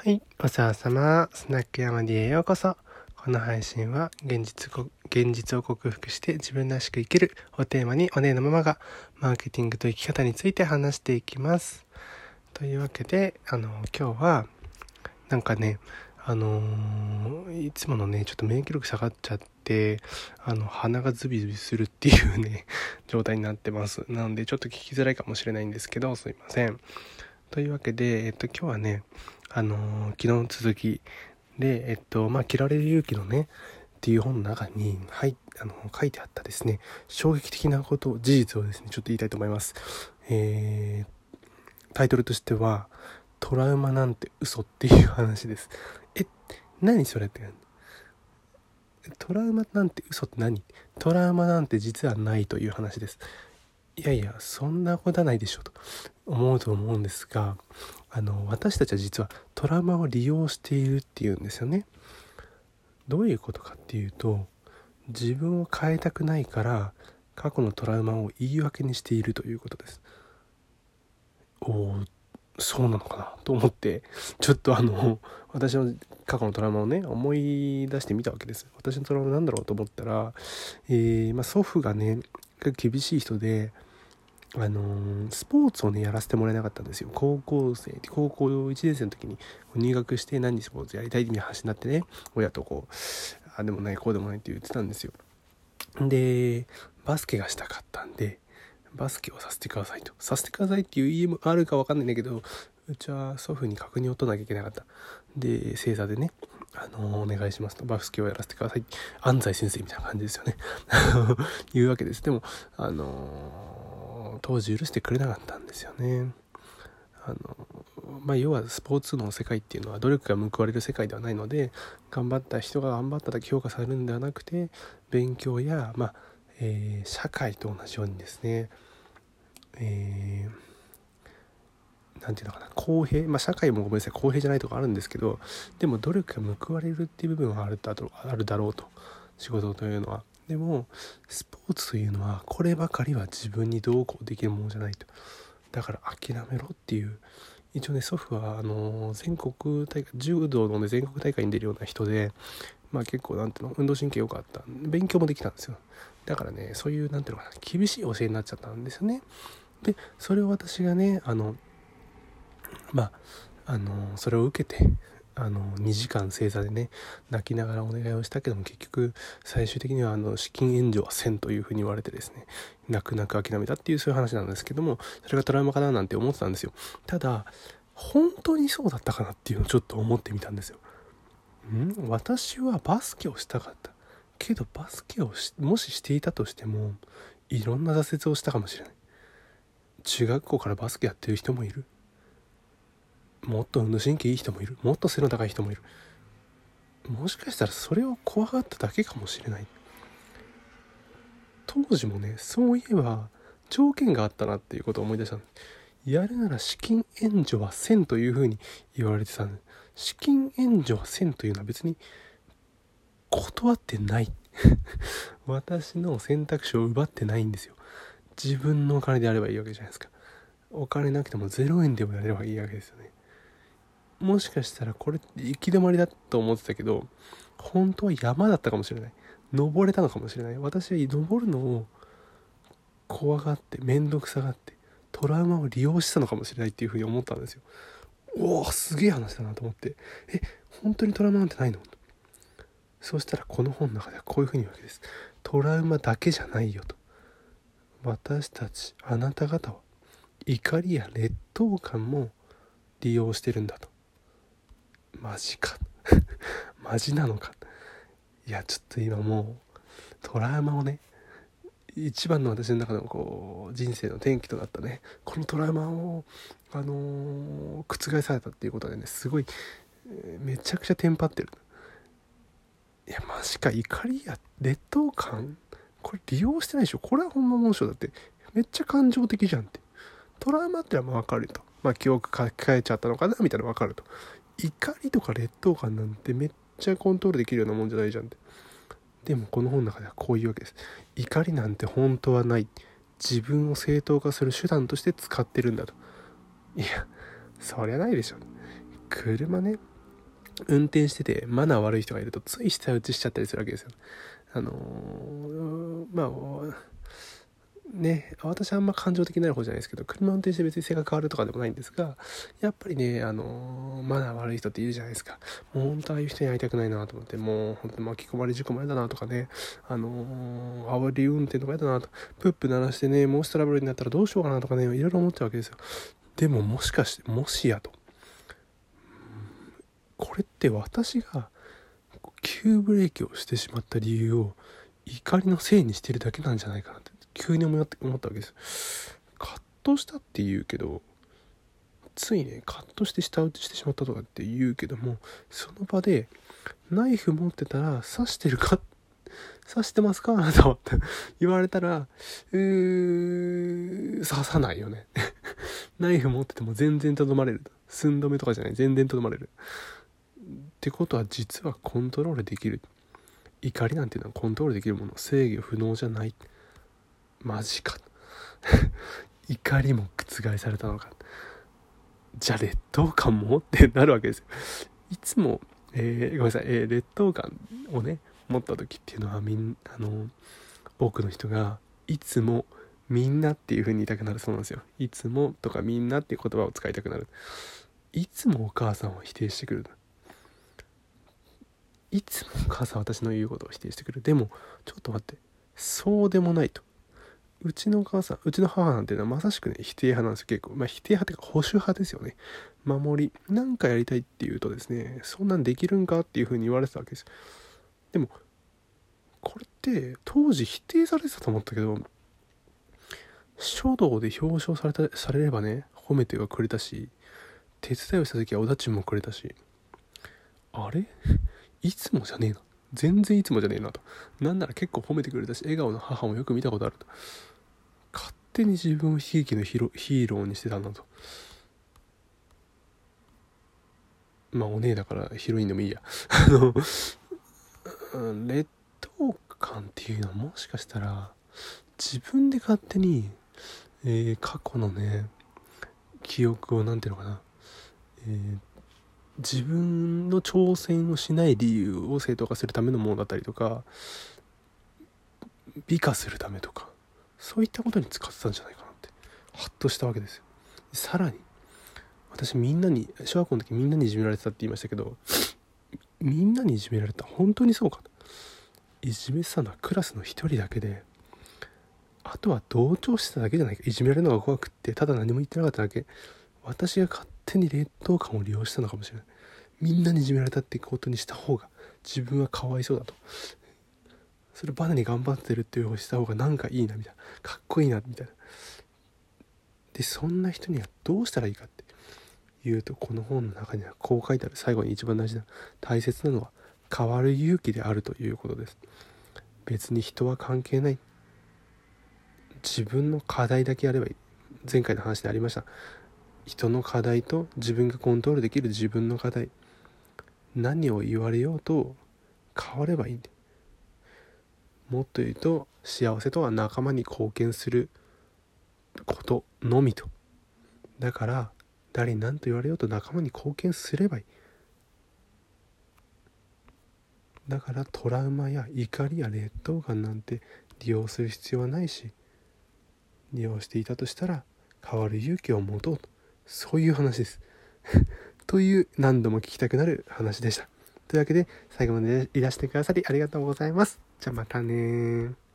はい、お世話様、スナック山 D へようこそ。この配信は現実現実を克服して自分らしく生きるをテーマにお姉のママがマーケティングと生き方について話していきます。というわけで、あの、今日は、なんかね、あのーいつものね、ちょっと免疫力下がっちゃって、あの、鼻がズビズビするっていうね、状態になってます。なので、ちょっと聞きづらいかもしれないんですけど、すいません。というわけで、えっと、今日はね、あのー昨日の続きで、えっと、まあ、嫌われる勇気のね、っていう本の中に、はい、あの、書いてあったですね、衝撃的なこと、事実をですね、ちょっと言いたいと思います。えー、タイトルとしては、トラウマなんて嘘っていう話です。え、何それってトラウマなんて嘘って何？トラウマなんて実はないという話です。いやいや、そんなことはないでしょうと思うと思うんですが、あの、私たちは実はトラウマを利用しているっていうんですよね。どういうことかっていうと、自分を変えたくないから、過去のトラウマを言い訳にしているということです。おお、そうなのかなと思って、ちょっとあの、私の過去のトラウマをね、思い出してみたわけです。私のトラウマなんだろうと思ったら、えーまあ、祖父がね、厳しい人で、あのースポーツをねやらせてもらえなかったんですよ。高校生高校1年生の時に入学して何にスポーツやりたいって話になってね親とこうあでもないこうでもないって言ってたんですよ。でバスケがしたかったんでバスケをさせてくださいと。させてくださいっていう家もあるか分かんないんだけどうちは祖父に確認を取らなきゃいけなかった。で正座でねあのお願いしますと。バスケをやらせてください。安西先生みたいな感じですよね。言うわけです。でもあの当時許してくれなかったんですよね。あのまあ要はスポーツの世界っていうのは努力が報われる世界ではないので頑張った人が頑張っただけ評価されるんではなくて勉強や、まあえー社会と同じようにですねえーていうのかな公平まあ社会もごめんなさい公平じゃないとこあるんですけどでも努力が報われるっていう部分はあるだろうあるだろうと仕事というのは。でもスポーツというのはこればかりは自分にどうこうできるものじゃないと。だから諦めろっていう。一応ね祖父はあの全国大会柔道の、ね、全国大会に出るような人でまあ結構なんていうの運動神経良かった。勉強もできたんですよ。だからねそういうなんていうのかな厳しい教えになっちゃったんですよね。でそれを私がねあのまああのそれを受けてあの2時間正座でね泣きながらお願いをしたけども結局最終的にはあの資金援助はせんというふうに言われてですね泣く泣く諦めたっていうそういう話なんですけどもそれがトラウマかななんて思ってたんですよ。ただ本当にそうだったかなっていうのをちょっと思ってみたんですよ。ん？私はバスケをしたかった。けどバスケをしもししていたとしてもいろんな挫折をしたかもしれない。中学校からバスケやってる人もいる。もっと運動神経いい人もいる。もっと背の高い人もいる。もしかしたらそれを怖がっただけかもしれない。当時もねそういえば条件があったなっていうことを思い出したやるなら資金援助は1000というふうに言われてたん資金援助は1000というのは別に断ってない。私の選択肢を奪ってないんですよ。自分のお金であればいいわけじゃないですか。お金なくても0円でもやればいいわけですよね。もしかしたらこれ行き止まりだと思ってたけど本当は山だったかもしれない。登れたのかもしれない。私は登るのを怖がって面倒くさがってトラウマを利用したのかもしれないっていうふうに思ったんですよ。おおすげえ話だなと思って。え本当にトラウマなんてないの？そしたらこの本の中ではこういうふうに言うわけです。トラウマだけじゃないよと。私たちあなた方は怒りや劣等感も利用してるんだと。マジか。マジなのか。いやちょっと今もうトラウマをね一番の私の中のこう人生の転機となったねこのトラウマをあのー覆されたっていうことでねすごい、えーめちゃくちゃテンパってる。いやマジか怒りや劣等感？これ利用してないでしょ？これはほんまもんしょ？だってめっちゃ感情的じゃんって。トラウマってのはまあ分かると。まあ記憶書き換えちゃったのかな？みたいなの分かると。怒りとか劣等感なんてめっちゃコントロールできるようなもんじゃないじゃんって。でもこの本の中ではこういうわけです。怒りなんて本当はない。自分を正当化する手段として使ってるんだと。いやそりゃないでしょ。車ね。運転しててマナー悪い人がいるとつい下打ちしちゃったりするわけですよ。あのー、まあね、私あんま感情的になる方じゃないですけど、車運転して別に性格変わるとかでもないんですが、やっぱりね、あのー、マナー悪い人っているじゃないですか。もう本当ああいう人に会いたくないなと思って、もう本当巻き込まれ事故も嫌だなとかね、あのー、煽り運転とか嫌だなと、プップ鳴らしてね、もしトラブルになったらどうしようかなとかね、いろいろ思ってるわけですよ。でももしかして、もしやと。これって私が急ブレーキをしてしまった理由を怒りのせいにしてるだけなんじゃないかなって急に思ったわけです。カットしたって言うけどついねカットして下打ちしてしまったとかって言うけどもその場でナイフ持ってたら刺してるか刺してますか？あなたはって言われたらうー刺さないよね。ナイフ持ってても全然とどまれる。寸止めとかじゃない。全然とどまれる。ってことは実はコントロールできる。怒りなんていうのはコントロールできるもの。制御不能じゃない。マジか。怒りも覆されたのか。じゃあ劣等感もってなるわけですよ。いつも、えー、ごめんなさい、えー、劣等感をね持った時っていうのはみんあの多くの人がいつもみんなっていう風に言いたくなるそうなんですよ。いつもとかみんなっていう言葉を使いたくなる。いつもお母さんを否定してくる。いつもお母さん私の言うことを否定してくる。でもちょっと待って。そうでもないと。うちの母さん、うちの母なんていうのはまさしくね、否定派なんですよ、結構。まあ、否定派っていうか保守派ですよね。守り。なんかやりたいっていうとですね、そんなんできるんかっていうふうに言われてたわけです。でも、これって当時否定されてたと思ったけど、書道で表彰された、されればね、褒めてはくれたし、手伝いをした時はおだちもくれたし、あれ？いつもじゃねえな。全然いつもじゃねえなと。なんなら結構褒めてくれたし、笑顔の母もよく見たことあると。勝手に自分を悲劇のヒーローにしてたんだと。まあお姉だからヒロインでもいいや。あの、劣等感っていうのはもしかしたら自分で勝手に、えー、過去のね、記憶を何ていうのかな、えー、自分の挑戦をしない理由を正当化するためのものだったりとか美化するためとかそういったことに使ってたんじゃないかなってハッとしたわけですよ。さらに私みんなに小学校の時みんなにいじめられてたって言いましたけどみんなにいじめられた。本当にそうかと。いじめてたのはクラスの一人だけであとは同調してただけじゃないか。いじめられるのが怖くってただ何も言ってなかっただけ。私が勝手に劣等感を利用したのかもしれない。みんなにいじめられたってことにした方が自分はかわいそうだと。それバネに頑張ってるっていう方にした方がなんかいいなみたいな。かっこいいなみたいな。でそんな人にはどうしたらいいかっていうとこの本の中にはこう書いてある最後に一番大事な大切なのは変わる勇気であるということです。別に人は関係ない。自分の課題だけやればいい。前回の話でありました。人の課題と自分がコントロールできる自分の課題。何を言われようと変わればいいんでもっと言うと幸せとは仲間に貢献することのみと。だから誰に何と言われようと仲間に貢献すればいい。だからトラウマや怒りや劣等感なんて利用する必要はないし利用していたとしたら変わる勇気を持とうと。そういう話です。という何度も聞きたくなる話でした。というわけで最後までいらしてくださりありがとうございます。じゃあまたね